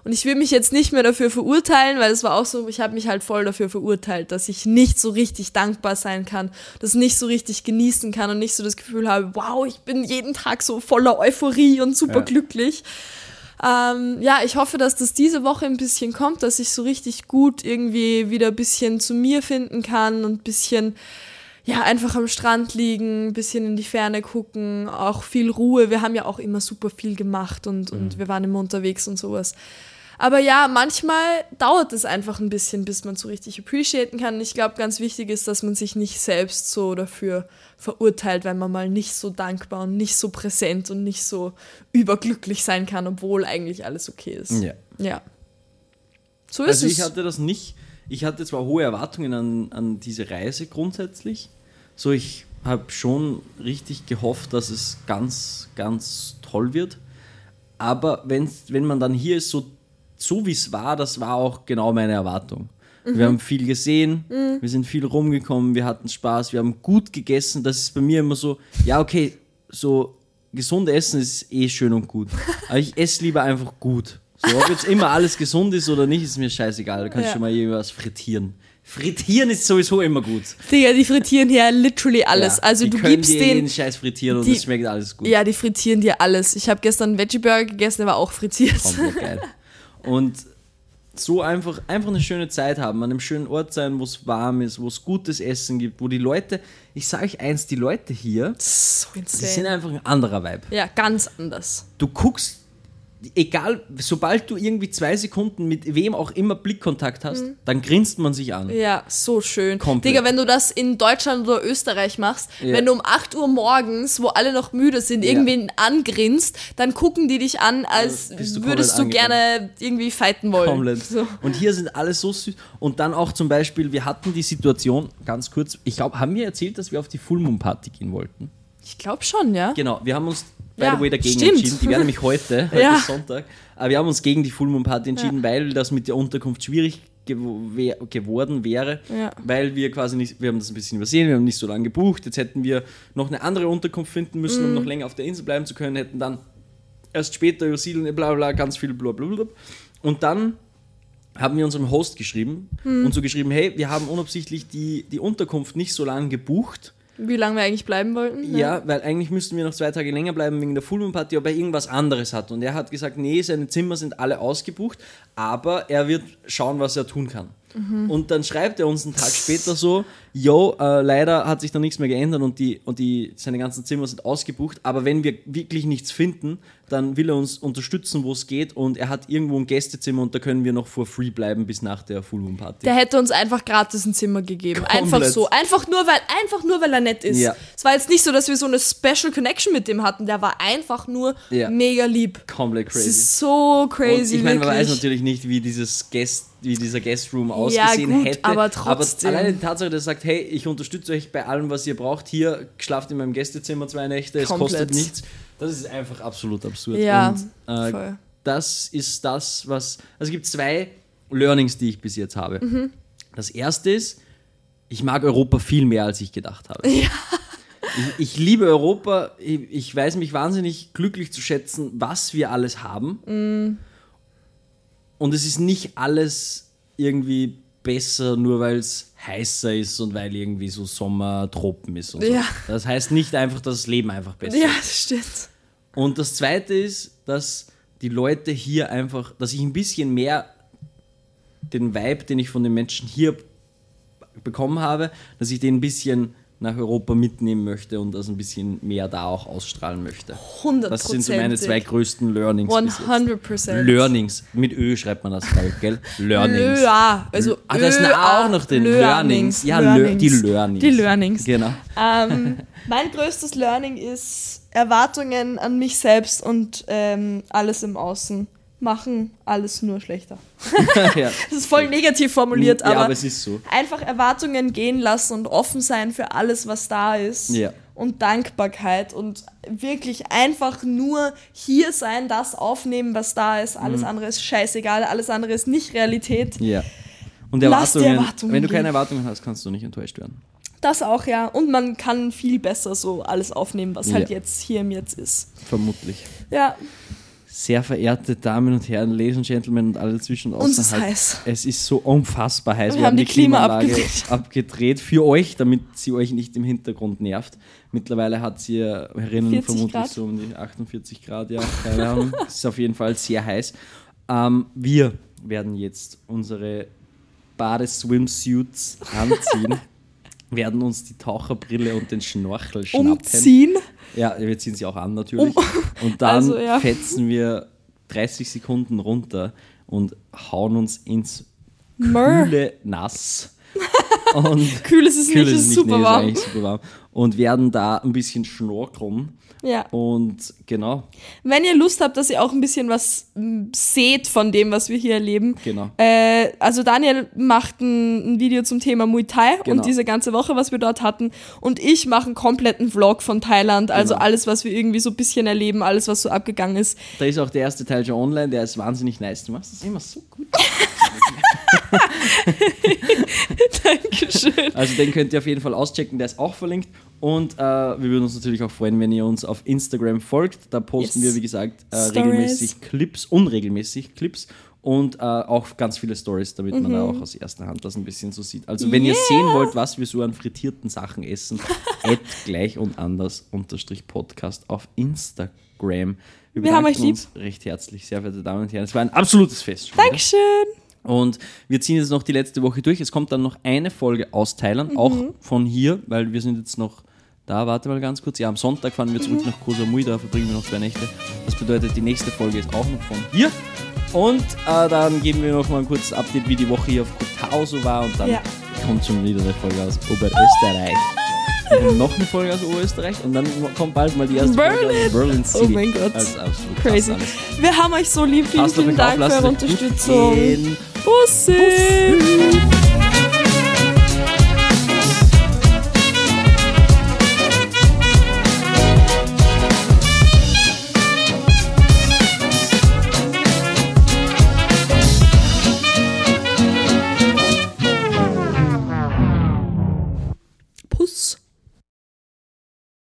Und ich will mich jetzt nicht mehr dafür verurteilen, weil es war auch so, ich habe mich halt voll dafür verurteilt, dass ich nicht so richtig dankbar sein kann, das nicht so richtig genießen kann und nicht so das Gefühl habe, wow, ich bin jeden Tag so voller Euphorie und super Ja. glücklich. Ähm, ja, ich hoffe, dass das diese Woche ein bisschen kommt, dass ich so richtig gut irgendwie wieder ein bisschen zu mir finden kann und ein bisschen, ja, einfach am Strand liegen, ein bisschen in die Ferne gucken, auch viel Ruhe. Wir haben ja auch immer super viel gemacht und, und wir waren immer unterwegs und sowas. Aber ja, manchmal dauert es einfach ein bisschen, bis man so richtig appreciaten kann. Ich glaube, ganz wichtig ist, dass man sich nicht selbst so dafür verurteilt, wenn man mal nicht so dankbar und nicht so präsent und nicht so überglücklich sein kann, obwohl eigentlich alles okay ist. Ja. Ja. So ist Also es. ich hatte das nicht. Ich hatte zwar hohe Erwartungen an, an diese Reise grundsätzlich. So, ich habe schon richtig gehofft, dass es ganz, ganz toll wird. Aber wenn man dann hier ist, so, so wie es war, das war auch genau meine Erwartung. Mhm. Wir haben viel gesehen, wir sind viel rumgekommen, wir hatten Spaß, wir haben gut gegessen. Das ist bei mir immer so, ja, okay, so gesund essen ist eh schön und gut. Aber ich esse lieber einfach gut. So, ob jetzt immer alles gesund ist oder nicht, ist mir scheißegal. Da kannst du Ja. schon mal irgendwas frittieren. Frittieren ist sowieso immer gut. Digga, die frittieren hier literally alles. Ja, also du gibst dir den Scheiß frittieren und es schmeckt alles gut. Ja, die frittieren dir alles. Ich habe gestern einen Veggie-Burger gegessen, der war auch frittiert. Komplett geil. [LAUGHS] Und so einfach, einfach eine schöne Zeit haben, an einem schönen Ort sein, wo es warm ist, wo es gutes Essen gibt, wo die Leute, ich sage euch eins, die Leute hier, so die sind einfach ein anderer Vibe. Ja, ganz anders. Du guckst egal, sobald du irgendwie zwei Sekunden mit wem auch immer Blickkontakt hast, Mhm. dann grinst man sich an. Ja, so schön. Komplett. Digga, wenn du das in Deutschland oder Österreich machst, Ja. wenn du um 8 Uhr morgens, wo alle noch müde sind, Ja. irgendwen angrinst, dann gucken die dich an, als Ja, du würdest du gerne irgendwie fighten wollen. Komplett. So. Und hier sind alle so süß. Und dann auch zum Beispiel, wir hatten die Situation, ganz kurz, ich glaube, haben wir erzählt, dass wir auf die Full Moon Party gehen wollten? Ich glaube schon, ja. Genau, wir haben uns by Ja, the way dagegen stimmt. entschieden. Die wäre nämlich heute, [LAUGHS] heute Ja. ist Sonntag. Aber wir haben uns gegen die Full Moon Party entschieden, weil das mit der Unterkunft schwierig wär, geworden wäre, Ja. weil wir quasi nicht, wir haben das ein bisschen übersehen, wir haben nicht so lange gebucht. Jetzt hätten wir noch eine andere Unterkunft finden müssen, Mhm. um noch länger auf der Insel bleiben zu können, hätten dann erst später übersiedeln, bla bla, bla, ganz viel bla bla bla. Und dann haben wir unserem Host geschrieben Hm. und so geschrieben, hey, wir haben unabsichtlich die, die Unterkunft nicht so lange gebucht. Wie lange wir eigentlich bleiben wollten. Ja, weil eigentlich müssten wir noch zwei Tage länger bleiben wegen der Full Moon Party, ob er irgendwas anderes hat. Und er hat gesagt, nee, seine Zimmer sind alle ausgebucht, aber er wird schauen, was er tun kann. Und dann schreibt er uns einen Tag später so, yo, äh, leider hat sich da nichts mehr geändert und, die, und die, seine ganzen Zimmer sind ausgebucht, aber wenn wir wirklich nichts finden, dann will er uns unterstützen, wo es geht und er hat irgendwo ein Gästezimmer und da können wir noch for free bleiben bis nach der Full Moon Party. Der hätte uns einfach gratis ein Zimmer gegeben. Einfach Komplett. so. Einfach nur, weil, einfach nur, weil er nett ist. Ja. Es war jetzt nicht so, dass wir so eine Special Connection mit dem hatten. Der war einfach nur Ja. mega lieb. Komplett crazy. ist so crazy. Und ich meine, man weiß natürlich nicht, wie dieses Guest, wie dieser Guestroom Ja, ausgesehen gut, hätte. aber trotzdem. alleine die Tatsache, dass er sagt, hey, ich unterstütze euch bei allem, was ihr braucht. Hier schlaft in meinem Gästezimmer zwei Nächte, es Komplett. kostet nichts. Das ist einfach absolut absurd. Ja, Und, äh, voll. das ist das, was. Also es gibt zwei Learnings, die ich bis jetzt habe. Mhm. Das erste ist, ich mag Europa viel mehr, als ich gedacht habe. [LAUGHS] Ich, ich liebe Europa. Ich, ich weiß mich wahnsinnig glücklich zu schätzen, was wir alles haben. Mhm. Und es ist nicht alles irgendwie besser, nur weil es heißer ist und weil irgendwie so Sommertropen ist und so. Ja. Das heißt nicht einfach, dass das Leben einfach besser Ja, ist. das stimmt. Und das Zweite ist, dass die Leute hier einfach, dass ich ein bisschen mehr den Vibe, den ich von den Menschen hier bekommen habe, dass ich den ein bisschen nach Europa mitnehmen möchte und das ein bisschen mehr da auch ausstrahlen möchte. 100 Das sind so meine zwei größten Learnings. bis jetzt. 100 Prozent. Learnings. Mit Ö schreibt man das, ich, gell? Learnings. Ja, also Ah, da ist auch noch drin. Learnings. Learnings. Ja, Lear- die Learnings. Die Learnings. Genau. Ähm, [LAUGHS] mein größtes Learning ist Erwartungen an mich selbst und ähm, alles im Außen machen alles nur schlechter. [LAUGHS] ja. [LAUGHS] Das ist voll negativ formuliert, ja, aber, aber es ist so. einfach Erwartungen gehen lassen und offen sein für alles, was da ist. Ja. Und Dankbarkeit und wirklich einfach nur hier sein, das aufnehmen, was da ist. Mhm. Alles andere ist scheißegal, alles andere ist nicht Realität. Ja. Und Erwartungen, Erwartungen wenn du keine Erwartungen hast, kannst du nicht enttäuscht werden. Das auch, ja. Und man kann viel besser so alles aufnehmen, was halt jetzt hier im Jetzt ist. Vermutlich. Ja, Sehr verehrte Damen und Herren, Ladies and Gentlemen und alle zwischen und Uns ist heiß. Es ist so unfassbar heiß. Wir haben die Klima Klimaanlage abgedreht. [LAUGHS] abgedreht für euch, damit sie euch nicht im Hintergrund nervt. Mittlerweile hat sie herinnen 40 vermutlich Grad. so um die 48 Grad, ja, keine Ahnung. [LAUGHS] es ist auf jeden Fall sehr heiß. Ähm, wir werden jetzt unsere Badeswimsuits anziehen, [LAUGHS] werden uns die Taucherbrille und den Schnorchel schnappen. umziehen. Ja, wir ziehen sie auch an natürlich. Und [LAUGHS] dann Also, ja. fetzen wir 30 Sekunden runter und hauen uns ins Mör. kühle Nass. [LAUGHS] Und Kühl ist es kühl nicht, es ist super nee, warm. eigentlich super warm. Und werden da ein bisschen schnorkeln. Ja. Und genau, Wenn ihr Lust habt, dass ihr auch ein bisschen was seht von dem, was wir hier erleben. genau. Äh, also Daniel macht ein, ein Video zum Thema Muay Thai Genau. und diese ganze Woche, was wir dort hatten. Und ich mache einen kompletten Vlog von Thailand. Also Genau. alles, was wir irgendwie so ein bisschen erleben, alles, was so abgegangen ist. Da ist auch der erste Teil schon online, der ist wahnsinnig nice. Du machst das immer so gut. [LAUGHS] [LAUGHS] Dankeschön. Also den könnt ihr auf jeden Fall auschecken, der ist auch verlinkt. Und äh, wir würden uns natürlich auch freuen, wenn ihr uns auf Instagram folgt. Da posten Yes. wir, wie gesagt, äh, regelmäßig Clips, unregelmäßig Clips und äh, auch ganz viele Stories, damit man da auch aus erster Hand das ein bisschen so sieht. Also wenn ihr Mhm. Yeah. sehen wollt, was wir so an frittierten Sachen essen, [LAUGHS] add gleich und anders unterstrich Podcast auf Instagram. Wir, Wir haben euch lieb. uns recht herzlich, sehr verehrte Damen und Herren. Es war ein absolutes Fest. Dankeschön. Und wir ziehen jetzt noch die letzte Woche durch. Es kommt dann noch eine Folge aus Thailand, Mhm. auch von hier, weil wir sind jetzt noch da, warte mal ganz kurz. Ja, am Sonntag fahren wir zurück nach Koh Samui, da verbringen wir noch zwei Nächte. Das bedeutet, die nächste Folge ist auch noch von hier. Und äh, dann geben wir noch mal ein kurzes Update, wie die Woche hier auf Kotau so war. Und dann Ja. kommt schon wieder eine Folge aus Oberösterreich. Haben noch eine Folge aus Oberösterreich und dann kommt bald mal die erste Folge Berlin. aus Berlin City. Oh mein Gott. Das ist absolut krass Crazy. Wir haben euch so lieb. Vielen, vielen euch auf, Dank für eure Unterstützung. gehen. Bussi.